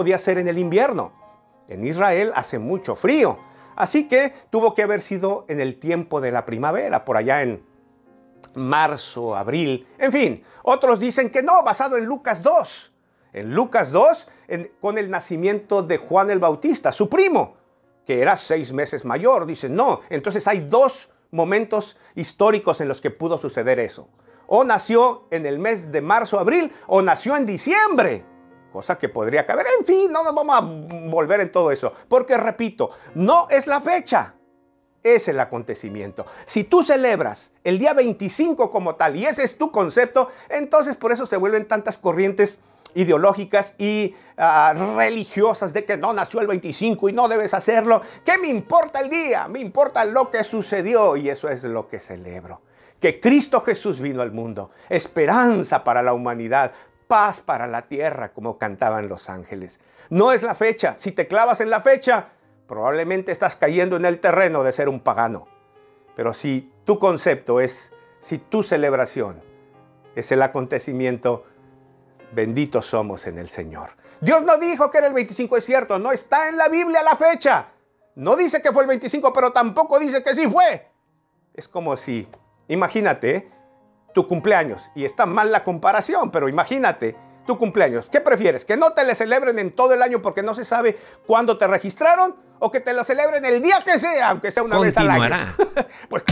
podía ser en el invierno. En Israel hace mucho frío. Así que tuvo que haber sido en el tiempo de la primavera, por allá en marzo, abril. En fin, otros dicen que no, basado en Lucas 2. En Lucas 2, con el nacimiento de Juan el Bautista, su primo, que era seis meses mayor. Dicen, no, entonces hay dos momentos históricos en los que pudo suceder eso. O nació en el mes de marzo, abril, o nació en diciembre cosa que podría caber. En fin, no nos vamos a volver en todo eso, porque repito, no es la fecha, es el acontecimiento. Si tú celebras el día 25 como tal y ese es tu concepto, entonces por eso se vuelven tantas corrientes ideológicas y ah, religiosas de que no nació el 25 y no debes hacerlo. ¿Qué me importa el día? Me importa lo que sucedió y eso es lo que celebro. Que Cristo Jesús vino al mundo, esperanza para la humanidad, paz para la tierra, como cantaban los ángeles. No es la fecha. Si te clavas en la fecha, probablemente estás cayendo en el terreno de ser un pagano. Pero si tu concepto es, si tu celebración es el acontecimiento, benditos somos en el Señor. Dios no dijo que era el 25, es cierto, no está en la Biblia la fecha. No dice que fue el 25, pero tampoco dice que sí fue. Es como si, imagínate, tu cumpleaños. Y está mal la comparación, pero imagínate tu cumpleaños. ¿Qué prefieres? ¿Que no te le celebren en todo el año porque no se sabe cuándo te registraron? ¿O que te lo celebren el día que sea, aunque sea una vez al año? pues